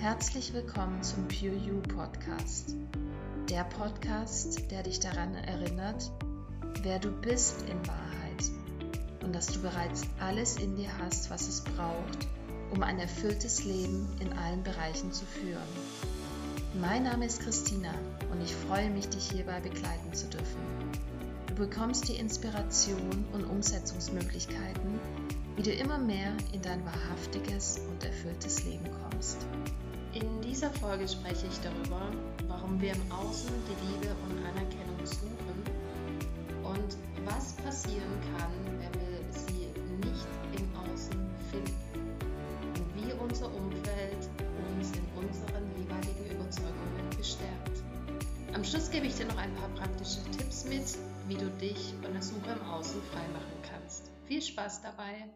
Herzlich willkommen zum Pure You Podcast. Der Podcast, der dich daran erinnert, wer du bist in Wahrheit und dass du bereits alles in dir hast, was es braucht, um ein erfülltes Leben in allen Bereichen zu führen. Mein Name ist Christina und ich freue mich, dich hierbei begleiten zu dürfen. Du bekommst die Inspiration und Umsetzungsmöglichkeiten, wie du immer mehr in dein wahrhaftiges und erfülltes Leben kommst. In dieser Folge spreche ich darüber, warum wir im Außen die Liebe und Anerkennung suchen und was passieren kann, wenn wir sie nicht im Außen finden und wie unser Umfeld uns in unseren jeweiligen Überzeugungen bestärkt. Am Schluss gebe ich dir noch ein paar praktische Tipps mit, wie du dich von der Suche im Außen freimachen kannst. Viel Spaß dabei!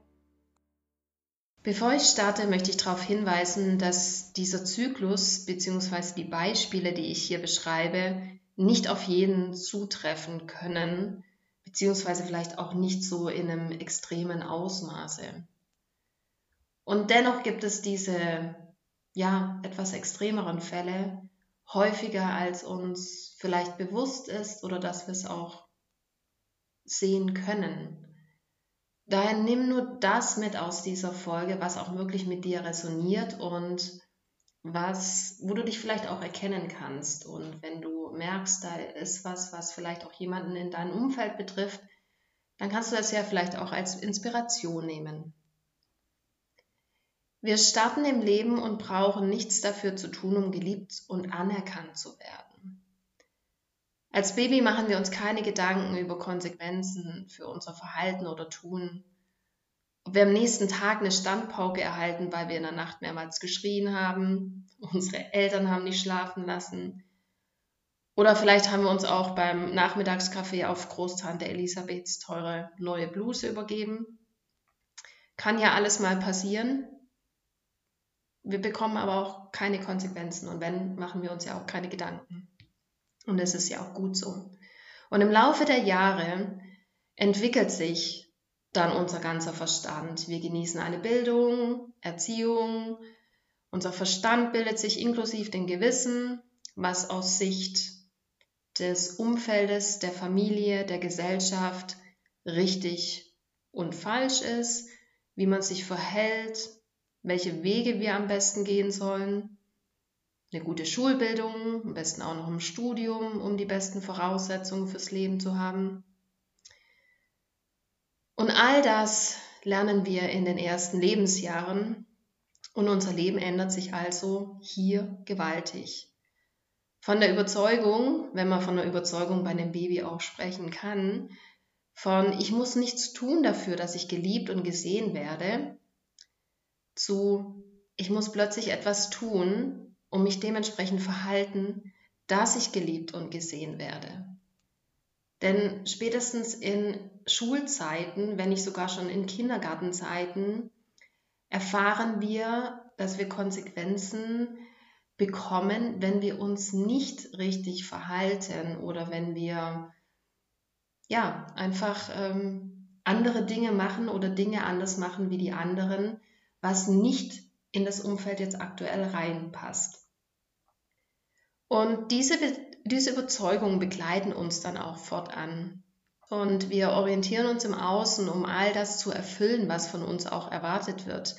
Bevor ich starte, möchte ich darauf hinweisen, dass dieser Zyklus bzw. die Beispiele, die ich hier beschreibe, nicht auf jeden zutreffen können, beziehungsweise vielleicht auch nicht so in einem extremen Ausmaße. Und dennoch gibt es diese, ja, etwas extremeren Fälle häufiger, als uns vielleicht bewusst ist oder dass wir es auch sehen können. Daher nimm nur das mit aus dieser Folge, was auch wirklich mit dir resoniert und was, wo du dich vielleicht auch erkennen kannst. Und wenn du merkst, da ist was, was vielleicht auch jemanden in deinem Umfeld betrifft, dann kannst du das ja vielleicht auch als Inspiration nehmen. Wir starten im Leben und brauchen nichts dafür zu tun, um geliebt und anerkannt zu werden. Als Baby machen wir uns keine Gedanken über Konsequenzen für unser Verhalten oder Tun. Ob wir am nächsten Tag eine Standpauke erhalten, weil wir in der Nacht mehrmals geschrien haben, unsere Eltern haben nicht schlafen lassen. Oder vielleicht haben wir uns auch beim Nachmittagskaffee auf Großtante Elisabeths teure neue Bluse übergeben. Kann ja alles mal passieren. Wir bekommen aber auch keine Konsequenzen und wenn, machen wir uns ja auch keine Gedanken. Und es ist ja auch gut so. Und im Laufe der Jahre entwickelt sich dann unser ganzer Verstand. Wir genießen eine Bildung, Erziehung. Unser Verstand bildet sich inklusive den Gewissen, was aus Sicht des Umfeldes, der Familie, der Gesellschaft richtig und falsch ist, wie man sich verhält, welche Wege wir am besten gehen sollen eine gute Schulbildung, am besten auch noch im Studium, um die besten Voraussetzungen fürs Leben zu haben. Und all das lernen wir in den ersten Lebensjahren und unser Leben ändert sich also hier gewaltig. Von der Überzeugung, wenn man von der Überzeugung bei einem Baby auch sprechen kann, von ich muss nichts tun dafür, dass ich geliebt und gesehen werde, zu ich muss plötzlich etwas tun, und mich dementsprechend verhalten, dass ich geliebt und gesehen werde. Denn spätestens in Schulzeiten, wenn nicht sogar schon in Kindergartenzeiten, erfahren wir, dass wir Konsequenzen bekommen, wenn wir uns nicht richtig verhalten oder wenn wir ja einfach ähm, andere Dinge machen oder Dinge anders machen wie die anderen, was nicht in das Umfeld jetzt aktuell reinpasst. Und diese, diese Überzeugungen begleiten uns dann auch fortan. Und wir orientieren uns im Außen, um all das zu erfüllen, was von uns auch erwartet wird.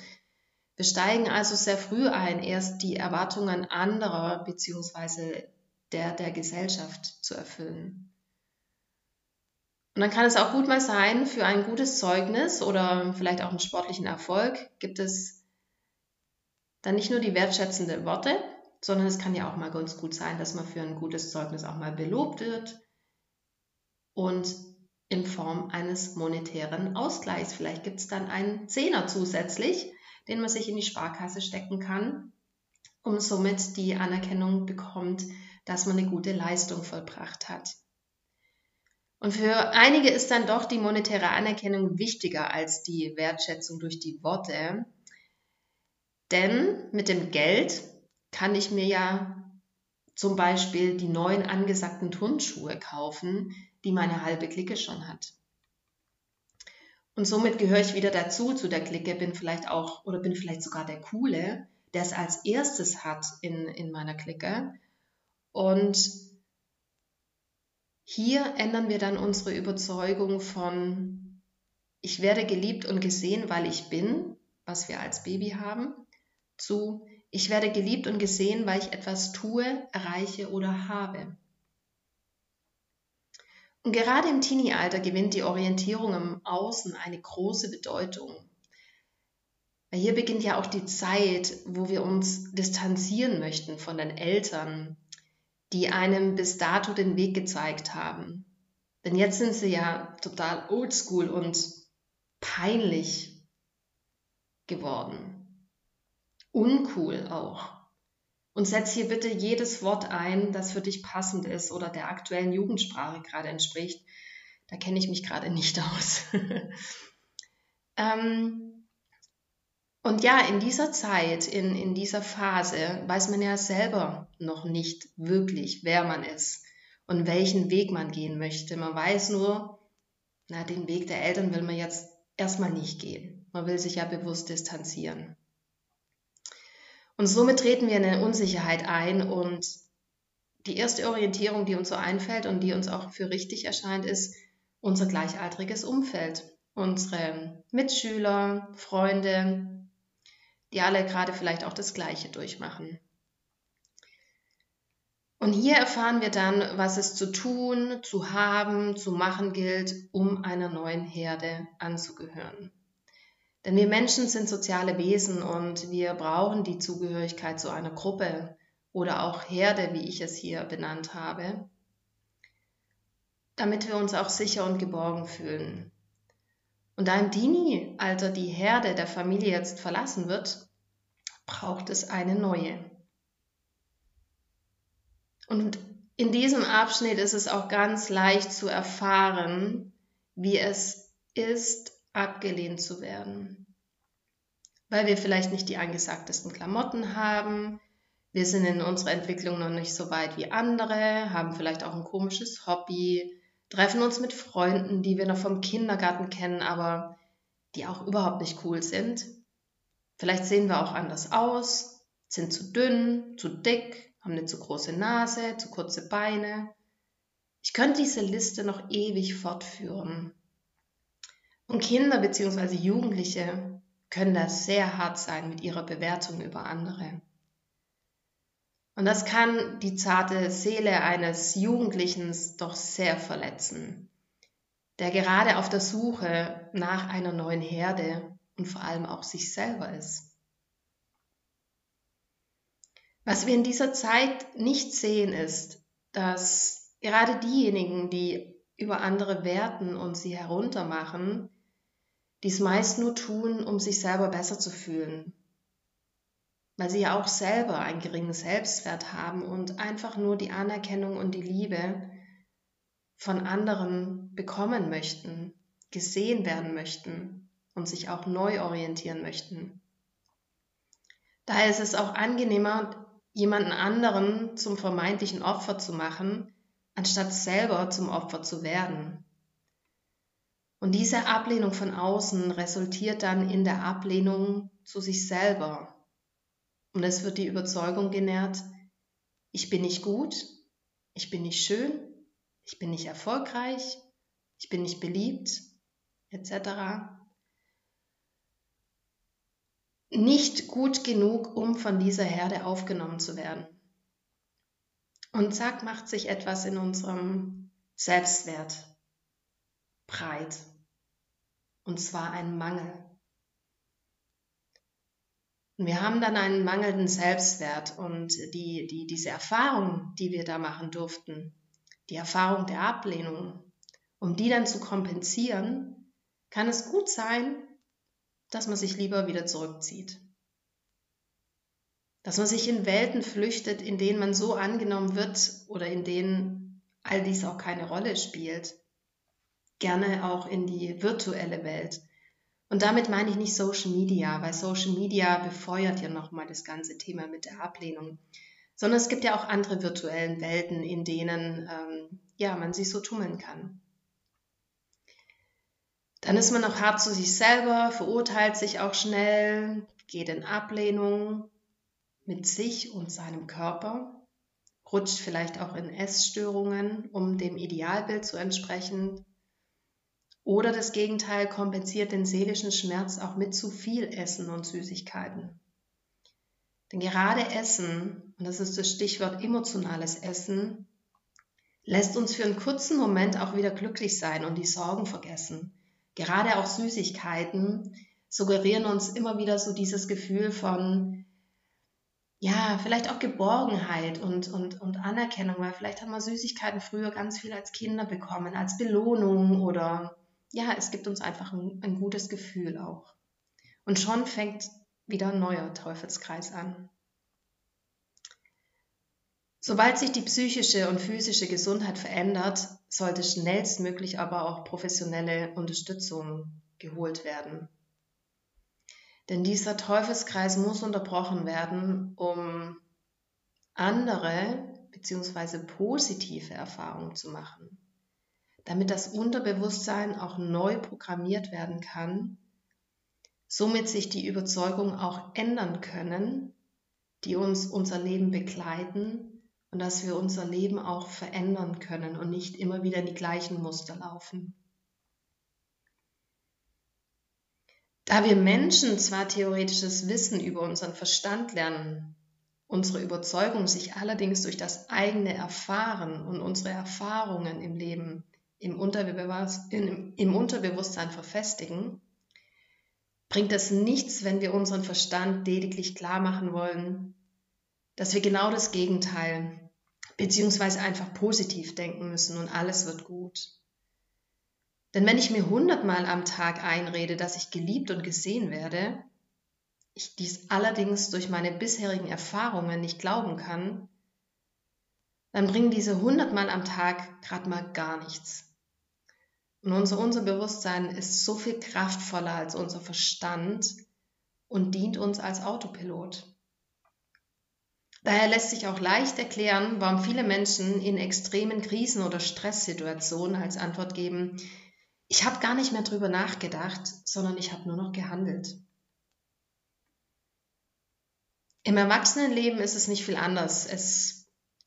Wir steigen also sehr früh ein, erst die Erwartungen anderer bzw. Der, der Gesellschaft zu erfüllen. Und dann kann es auch gut mal sein, für ein gutes Zeugnis oder vielleicht auch einen sportlichen Erfolg gibt es dann nicht nur die wertschätzende Worte, sondern es kann ja auch mal ganz gut sein, dass man für ein gutes Zeugnis auch mal belobt wird und in Form eines monetären Ausgleichs. Vielleicht gibt es dann einen Zehner zusätzlich, den man sich in die Sparkasse stecken kann, um somit die Anerkennung bekommt, dass man eine gute Leistung vollbracht hat. Und für einige ist dann doch die monetäre Anerkennung wichtiger als die Wertschätzung durch die Worte. Denn mit dem Geld kann ich mir ja zum Beispiel die neuen angesagten Turnschuhe kaufen, die meine halbe Clique schon hat. Und somit gehöre ich wieder dazu, zu der Clique, bin vielleicht auch oder bin vielleicht sogar der Coole, der es als erstes hat in, in meiner Clique. Und hier ändern wir dann unsere Überzeugung von, ich werde geliebt und gesehen, weil ich bin, was wir als Baby haben, zu, ich werde geliebt und gesehen, weil ich etwas tue, erreiche oder habe. Und gerade im Teenie-Alter gewinnt die Orientierung im Außen eine große Bedeutung. Weil hier beginnt ja auch die Zeit, wo wir uns distanzieren möchten von den Eltern, die einem bis dato den Weg gezeigt haben. Denn jetzt sind sie ja total oldschool und peinlich geworden. Uncool auch. Und setz hier bitte jedes Wort ein, das für dich passend ist oder der aktuellen Jugendsprache gerade entspricht. Da kenne ich mich gerade nicht aus. ähm, und ja, in dieser Zeit, in, in dieser Phase, weiß man ja selber noch nicht wirklich, wer man ist und welchen Weg man gehen möchte. Man weiß nur, na, den Weg der Eltern will man jetzt erstmal nicht gehen. Man will sich ja bewusst distanzieren. Und somit treten wir in eine Unsicherheit ein und die erste Orientierung, die uns so einfällt und die uns auch für richtig erscheint, ist unser gleichaltriges Umfeld. Unsere Mitschüler, Freunde, die alle gerade vielleicht auch das Gleiche durchmachen. Und hier erfahren wir dann, was es zu tun, zu haben, zu machen gilt, um einer neuen Herde anzugehören. Denn wir Menschen sind soziale Wesen und wir brauchen die Zugehörigkeit zu einer Gruppe oder auch Herde, wie ich es hier benannt habe, damit wir uns auch sicher und geborgen fühlen. Und da im Dini-Alter die Herde der Familie jetzt verlassen wird, braucht es eine neue. Und in diesem Abschnitt ist es auch ganz leicht zu erfahren, wie es ist, abgelehnt zu werden. Weil wir vielleicht nicht die angesagtesten Klamotten haben, wir sind in unserer Entwicklung noch nicht so weit wie andere, haben vielleicht auch ein komisches Hobby, treffen uns mit Freunden, die wir noch vom Kindergarten kennen, aber die auch überhaupt nicht cool sind. Vielleicht sehen wir auch anders aus, sind zu dünn, zu dick, haben eine zu große Nase, zu kurze Beine. Ich könnte diese Liste noch ewig fortführen. Und Kinder bzw. Jugendliche können da sehr hart sein mit ihrer Bewertung über andere. Und das kann die zarte Seele eines Jugendlichen doch sehr verletzen, der gerade auf der Suche nach einer neuen Herde und vor allem auch sich selber ist. Was wir in dieser Zeit nicht sehen, ist, dass gerade diejenigen, die über andere werten und sie heruntermachen, dies meist nur tun, um sich selber besser zu fühlen, weil sie ja auch selber einen geringen Selbstwert haben und einfach nur die Anerkennung und die Liebe von anderen bekommen möchten, gesehen werden möchten und sich auch neu orientieren möchten. Daher ist es auch angenehmer, jemanden anderen zum vermeintlichen Opfer zu machen, anstatt selber zum Opfer zu werden. Und diese Ablehnung von außen resultiert dann in der Ablehnung zu sich selber. Und es wird die Überzeugung genährt, ich bin nicht gut, ich bin nicht schön, ich bin nicht erfolgreich, ich bin nicht beliebt, etc nicht gut genug, um von dieser Herde aufgenommen zu werden. Und zack macht sich etwas in unserem Selbstwert breit. Und zwar ein Mangel. Und wir haben dann einen mangelnden Selbstwert und die, die, diese Erfahrung, die wir da machen durften, die Erfahrung der Ablehnung, um die dann zu kompensieren, kann es gut sein, dass man sich lieber wieder zurückzieht. Dass man sich in Welten flüchtet, in denen man so angenommen wird oder in denen all dies auch keine Rolle spielt. Gerne auch in die virtuelle Welt. Und damit meine ich nicht Social Media, weil Social Media befeuert ja nochmal das ganze Thema mit der Ablehnung. Sondern es gibt ja auch andere virtuellen Welten, in denen ähm, ja, man sich so tummeln kann. Dann ist man noch hart zu sich selber, verurteilt sich auch schnell, geht in Ablehnung mit sich und seinem Körper, rutscht vielleicht auch in Essstörungen, um dem Idealbild zu entsprechen, oder das Gegenteil kompensiert den seelischen Schmerz auch mit zu viel Essen und Süßigkeiten. Denn gerade Essen, und das ist das Stichwort emotionales Essen, lässt uns für einen kurzen Moment auch wieder glücklich sein und die Sorgen vergessen. Gerade auch Süßigkeiten suggerieren uns immer wieder so dieses Gefühl von, ja, vielleicht auch Geborgenheit und, und, und Anerkennung, weil vielleicht haben wir Süßigkeiten früher ganz viel als Kinder bekommen, als Belohnung oder ja, es gibt uns einfach ein, ein gutes Gefühl auch. Und schon fängt wieder ein neuer Teufelskreis an. Sobald sich die psychische und physische Gesundheit verändert, sollte schnellstmöglich aber auch professionelle Unterstützung geholt werden. Denn dieser Teufelskreis muss unterbrochen werden, um andere bzw. positive Erfahrungen zu machen, damit das Unterbewusstsein auch neu programmiert werden kann, somit sich die Überzeugungen auch ändern können, die uns unser Leben begleiten und dass wir unser Leben auch verändern können und nicht immer wieder in die gleichen Muster laufen. Da wir Menschen zwar theoretisches Wissen über unseren Verstand lernen, unsere Überzeugung sich allerdings durch das eigene Erfahren und unsere Erfahrungen im Leben im, Unterbewusstsein, im Unterbewusstsein verfestigen, bringt es nichts, wenn wir unseren Verstand lediglich klar machen wollen, dass wir genau das Gegenteil beziehungsweise einfach positiv denken müssen und alles wird gut. Denn wenn ich mir hundertmal am Tag einrede, dass ich geliebt und gesehen werde, ich dies allerdings durch meine bisherigen Erfahrungen nicht glauben kann, dann bringen diese hundertmal am Tag gerade mal gar nichts. Und unser, unser Bewusstsein ist so viel kraftvoller als unser Verstand und dient uns als Autopilot. Daher lässt sich auch leicht erklären, warum viele Menschen in extremen Krisen oder Stresssituationen als Antwort geben, ich habe gar nicht mehr drüber nachgedacht, sondern ich habe nur noch gehandelt. Im Erwachsenenleben ist es nicht viel anders. Es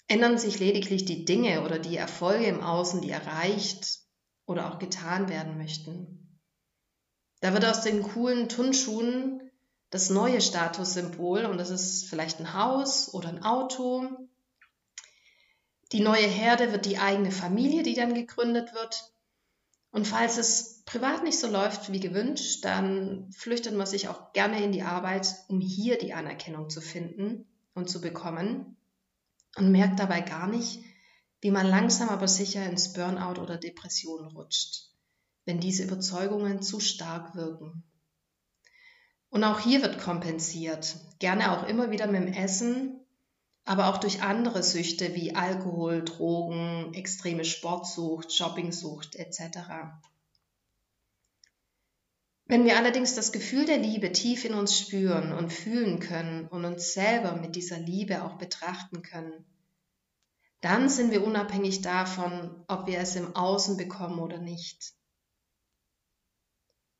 ändern sich lediglich die Dinge oder die Erfolge im Außen, die erreicht oder auch getan werden möchten. Da wird aus den coolen Turnschuhen das neue Statussymbol und das ist vielleicht ein Haus oder ein Auto. Die neue Herde wird die eigene Familie, die dann gegründet wird. Und falls es privat nicht so läuft wie gewünscht, dann flüchtet man sich auch gerne in die Arbeit, um hier die Anerkennung zu finden und zu bekommen und merkt dabei gar nicht, wie man langsam aber sicher ins Burnout oder Depression rutscht, wenn diese Überzeugungen zu stark wirken. Und auch hier wird kompensiert, gerne auch immer wieder mit dem Essen, aber auch durch andere Süchte wie Alkohol, Drogen, extreme Sportsucht, Shoppingsucht etc. Wenn wir allerdings das Gefühl der Liebe tief in uns spüren und fühlen können und uns selber mit dieser Liebe auch betrachten können, dann sind wir unabhängig davon, ob wir es im Außen bekommen oder nicht.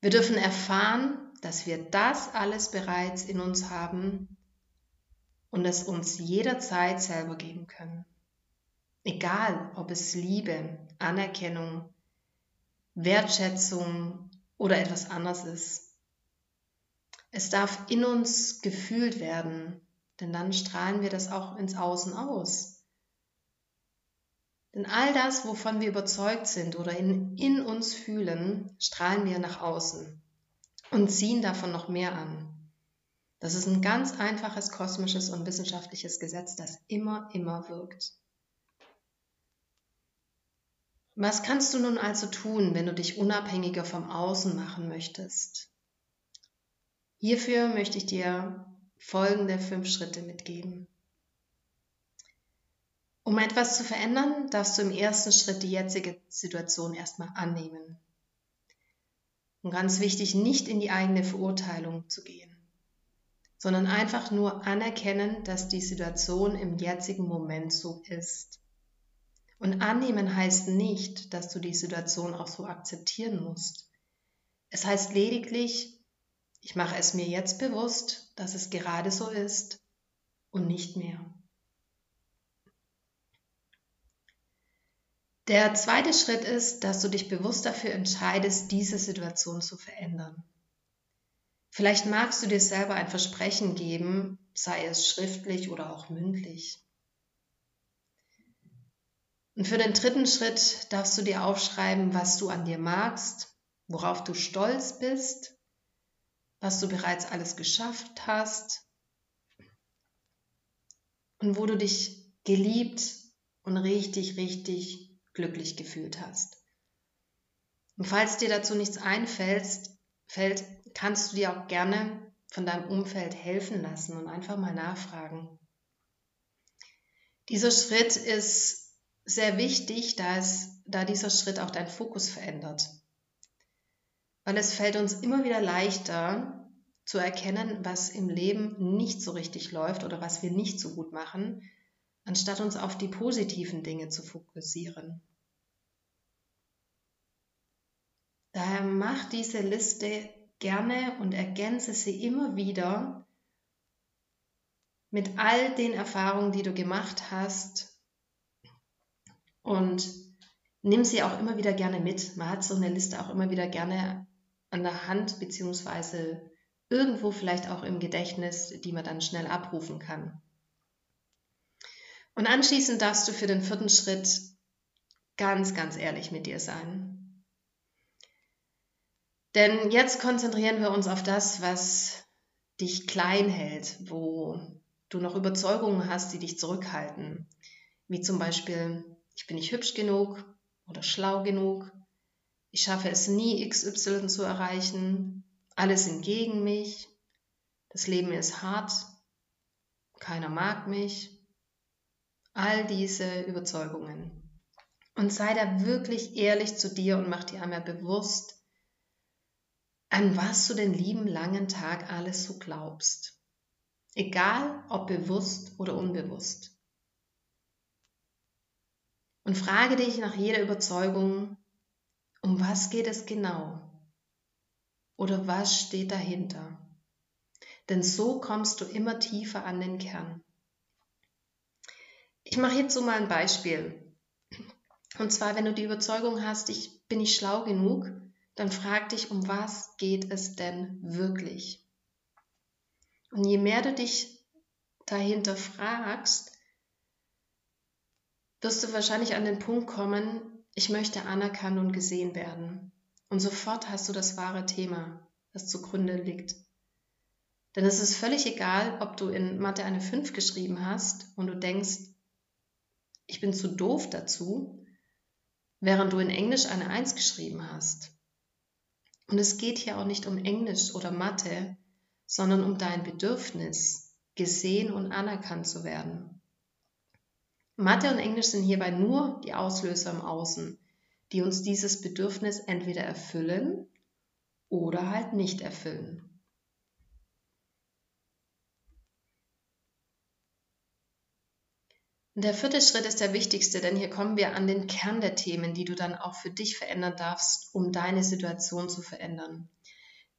Wir dürfen erfahren, dass wir das alles bereits in uns haben und es uns jederzeit selber geben können. Egal, ob es Liebe, Anerkennung, Wertschätzung oder etwas anderes ist. Es darf in uns gefühlt werden, denn dann strahlen wir das auch ins Außen aus. Denn all das, wovon wir überzeugt sind oder in, in uns fühlen, strahlen wir nach außen und ziehen davon noch mehr an. Das ist ein ganz einfaches kosmisches und wissenschaftliches Gesetz, das immer, immer wirkt. Was kannst du nun also tun, wenn du dich unabhängiger vom Außen machen möchtest? Hierfür möchte ich dir folgende fünf Schritte mitgeben. Um etwas zu verändern, darfst du im ersten Schritt die jetzige Situation erstmal annehmen. Und ganz wichtig, nicht in die eigene Verurteilung zu gehen, sondern einfach nur anerkennen, dass die Situation im jetzigen Moment so ist. Und annehmen heißt nicht, dass du die Situation auch so akzeptieren musst. Es heißt lediglich, ich mache es mir jetzt bewusst, dass es gerade so ist und nicht mehr. Der zweite Schritt ist, dass du dich bewusst dafür entscheidest, diese Situation zu verändern. Vielleicht magst du dir selber ein Versprechen geben, sei es schriftlich oder auch mündlich. Und für den dritten Schritt darfst du dir aufschreiben, was du an dir magst, worauf du stolz bist, was du bereits alles geschafft hast und wo du dich geliebt und richtig, richtig glücklich gefühlt hast. Und falls dir dazu nichts einfällt, fällt, kannst du dir auch gerne von deinem Umfeld helfen lassen und einfach mal nachfragen. Dieser Schritt ist sehr wichtig, da, da dieser Schritt auch deinen Fokus verändert. Weil es fällt uns immer wieder leichter zu erkennen, was im Leben nicht so richtig läuft oder was wir nicht so gut machen, anstatt uns auf die positiven Dinge zu fokussieren. Daher mach diese Liste gerne und ergänze sie immer wieder mit all den Erfahrungen, die du gemacht hast und nimm sie auch immer wieder gerne mit. Man hat so eine Liste auch immer wieder gerne an der Hand beziehungsweise irgendwo vielleicht auch im Gedächtnis, die man dann schnell abrufen kann. Und anschließend darfst du für den vierten Schritt ganz, ganz ehrlich mit dir sein. Denn jetzt konzentrieren wir uns auf das, was dich klein hält, wo du noch Überzeugungen hast, die dich zurückhalten. Wie zum Beispiel, ich bin nicht hübsch genug oder schlau genug, ich schaffe es nie, XY zu erreichen, alle sind gegen mich, das Leben ist hart, keiner mag mich. All diese Überzeugungen. Und sei da wirklich ehrlich zu dir und mach dir einmal bewusst, an was du den lieben langen Tag alles so glaubst. Egal ob bewusst oder unbewusst. Und frage dich nach jeder Überzeugung, um was geht es genau? Oder was steht dahinter? Denn so kommst du immer tiefer an den Kern. Ich mache hierzu mal ein Beispiel. Und zwar, wenn du die Überzeugung hast, ich bin nicht schlau genug, dann frag dich, um was geht es denn wirklich? Und je mehr du dich dahinter fragst, wirst du wahrscheinlich an den Punkt kommen, ich möchte anerkannt und gesehen werden. Und sofort hast du das wahre Thema, das zugrunde liegt. Denn es ist völlig egal, ob du in Mathe eine 5 geschrieben hast und du denkst, ich bin zu doof dazu, während du in Englisch eine 1 geschrieben hast. Und es geht hier auch nicht um Englisch oder Mathe, sondern um dein Bedürfnis, gesehen und anerkannt zu werden. Mathe und Englisch sind hierbei nur die Auslöser im Außen, die uns dieses Bedürfnis entweder erfüllen oder halt nicht erfüllen. Der vierte Schritt ist der wichtigste, denn hier kommen wir an den Kern der Themen, die du dann auch für dich verändern darfst, um deine Situation zu verändern.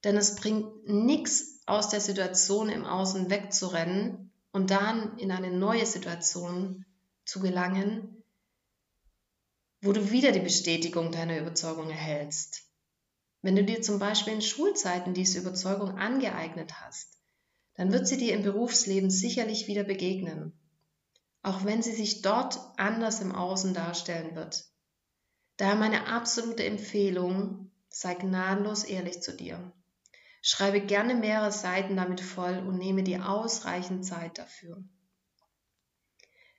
Denn es bringt nichts aus der Situation im Außen wegzurennen und dann in eine neue Situation zu gelangen, wo du wieder die Bestätigung deiner Überzeugung erhältst. Wenn du dir zum Beispiel in Schulzeiten diese Überzeugung angeeignet hast, dann wird sie dir im Berufsleben sicherlich wieder begegnen auch wenn sie sich dort anders im Außen darstellen wird. Daher meine absolute Empfehlung, sei gnadenlos ehrlich zu dir. Schreibe gerne mehrere Seiten damit voll und nehme dir ausreichend Zeit dafür.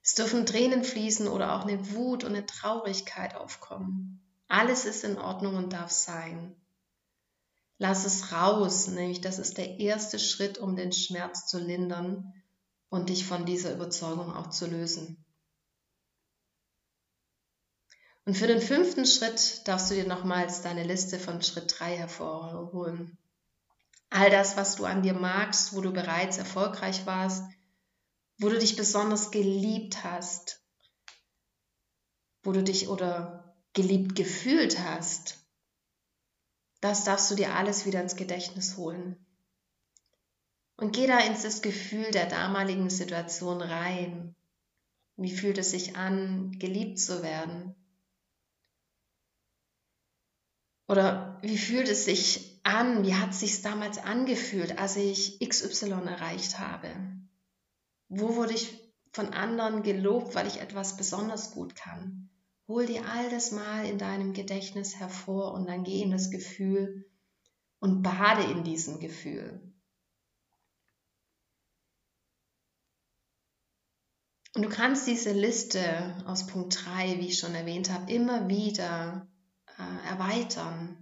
Es dürfen Tränen fließen oder auch eine Wut und eine Traurigkeit aufkommen. Alles ist in Ordnung und darf sein. Lass es raus, nämlich das ist der erste Schritt, um den Schmerz zu lindern und dich von dieser Überzeugung auch zu lösen. Und für den fünften Schritt darfst du dir nochmals deine Liste von Schritt 3 hervorholen. All das, was du an dir magst, wo du bereits erfolgreich warst, wo du dich besonders geliebt hast, wo du dich oder geliebt gefühlt hast, das darfst du dir alles wieder ins Gedächtnis holen. Und geh da ins das Gefühl der damaligen Situation rein. Wie fühlt es sich an, geliebt zu werden? Oder wie fühlt es sich an? Wie hat es sich damals angefühlt, als ich XY erreicht habe? Wo wurde ich von anderen gelobt, weil ich etwas besonders gut kann? Hol dir all das mal in deinem Gedächtnis hervor und dann geh in das Gefühl und bade in diesem Gefühl. Und du kannst diese Liste aus Punkt 3, wie ich schon erwähnt habe, immer wieder äh, erweitern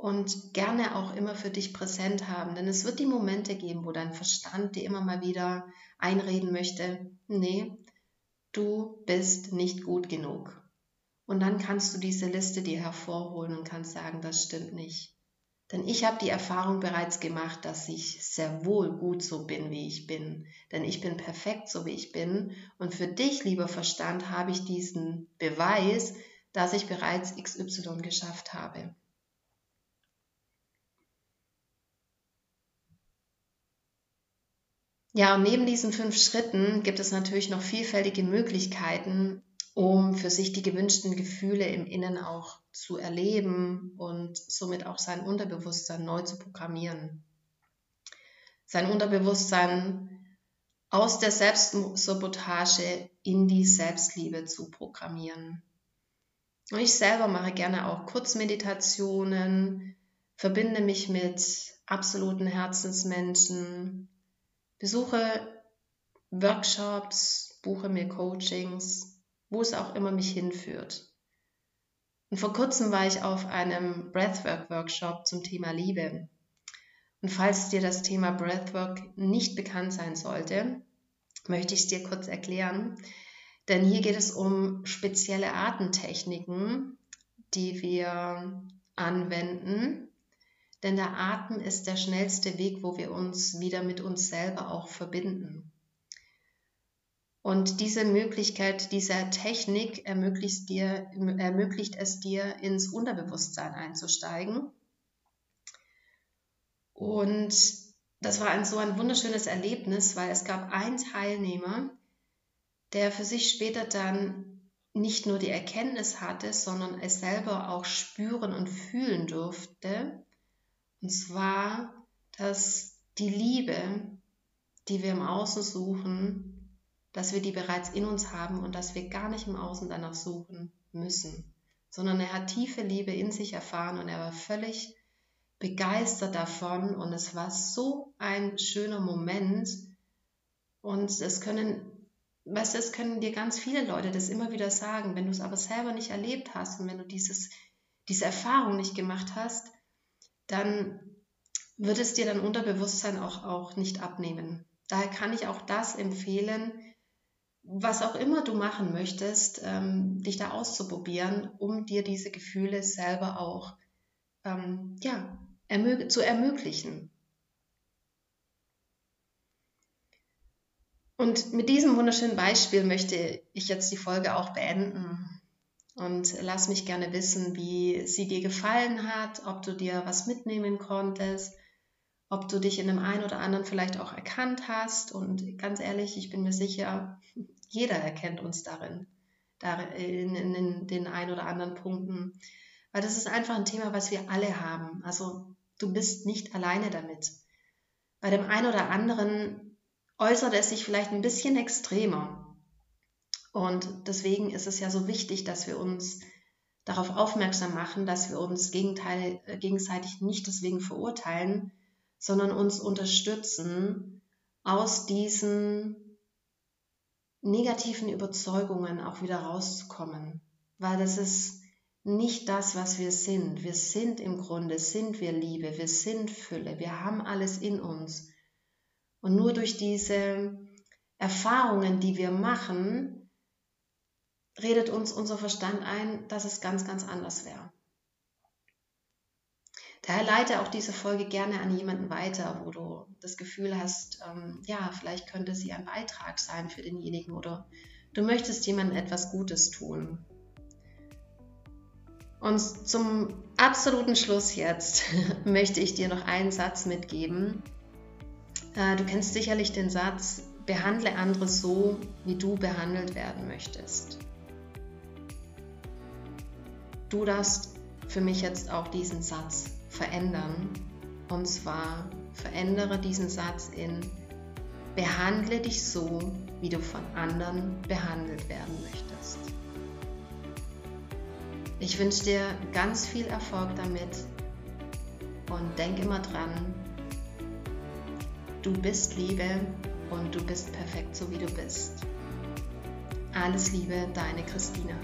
und gerne auch immer für dich präsent haben. Denn es wird die Momente geben, wo dein Verstand dir immer mal wieder einreden möchte, nee, du bist nicht gut genug. Und dann kannst du diese Liste dir hervorholen und kannst sagen, das stimmt nicht. Denn ich habe die Erfahrung bereits gemacht, dass ich sehr wohl gut so bin, wie ich bin. Denn ich bin perfekt so, wie ich bin. Und für dich, lieber Verstand, habe ich diesen Beweis, dass ich bereits XY geschafft habe. Ja, und neben diesen fünf Schritten gibt es natürlich noch vielfältige Möglichkeiten, um für sich die gewünschten Gefühle im Innen auch zu erleben und somit auch sein Unterbewusstsein neu zu programmieren. Sein Unterbewusstsein aus der Selbstsabotage in die Selbstliebe zu programmieren. Und ich selber mache gerne auch Kurzmeditationen, verbinde mich mit absoluten Herzensmenschen, besuche Workshops, buche mir Coachings, wo es auch immer mich hinführt. Und vor kurzem war ich auf einem Breathwork-Workshop zum Thema Liebe. Und falls dir das Thema Breathwork nicht bekannt sein sollte, möchte ich es dir kurz erklären. Denn hier geht es um spezielle Atemtechniken, die wir anwenden, denn der Atem ist der schnellste Weg, wo wir uns wieder mit uns selber auch verbinden. Und diese Möglichkeit dieser Technik ermöglicht, dir, ermöglicht es dir, ins Unterbewusstsein einzusteigen. Und das war ein, so ein wunderschönes Erlebnis, weil es gab einen Teilnehmer, der für sich später dann nicht nur die Erkenntnis hatte, sondern es selber auch spüren und fühlen durfte, und zwar, dass die Liebe, die wir im Außen suchen, dass wir die bereits in uns haben und dass wir gar nicht im Außen danach suchen müssen, sondern er hat tiefe Liebe in sich erfahren und er war völlig begeistert davon und es war so ein schöner Moment. Und es können, weißt du, es können dir ganz viele Leute das immer wieder sagen, wenn du es aber selber nicht erlebt hast und wenn du dieses, diese Erfahrung nicht gemacht hast, dann wird es dir dein Unterbewusstsein auch, auch nicht abnehmen. Daher kann ich auch das empfehlen, was auch immer du machen möchtest, ähm, dich da auszuprobieren, um dir diese Gefühle selber auch ähm, ja, ermög zu ermöglichen. Und mit diesem wunderschönen Beispiel möchte ich jetzt die Folge auch beenden. Und lass mich gerne wissen, wie sie dir gefallen hat, ob du dir was mitnehmen konntest, ob du dich in dem einen oder anderen vielleicht auch erkannt hast. Und ganz ehrlich, ich bin mir sicher, jeder erkennt uns darin, in, in, in den ein oder anderen Punkten. Weil das ist einfach ein Thema, was wir alle haben. Also du bist nicht alleine damit. Bei dem einen oder anderen äußert es sich vielleicht ein bisschen extremer. Und deswegen ist es ja so wichtig, dass wir uns darauf aufmerksam machen, dass wir uns äh, gegenseitig nicht deswegen verurteilen, sondern uns unterstützen, aus diesen negativen Überzeugungen auch wieder rauszukommen. Weil das ist nicht das, was wir sind. Wir sind im Grunde, sind wir Liebe, wir sind Fülle, wir haben alles in uns. Und nur durch diese Erfahrungen, die wir machen, redet uns unser Verstand ein, dass es ganz, ganz anders wäre. Daher leite auch diese Folge gerne an jemanden weiter, wo du das Gefühl hast, ähm, ja, vielleicht könnte sie ein Beitrag sein für denjenigen oder du möchtest jemandem etwas Gutes tun. Und zum absoluten Schluss jetzt möchte ich dir noch einen Satz mitgeben, Äh, du kennst sicherlich den Satz, behandle andere so, wie du behandelt werden möchtest. Du darfst für mich jetzt auch diesen Satz verändern. Und zwar verändere diesen Satz in behandle dich so, wie du von anderen behandelt werden möchtest. Ich wünsche dir ganz viel Erfolg damit und denk immer dran, du bist Liebe und du bist perfekt so wie du bist. Alles Liebe, deine Christina.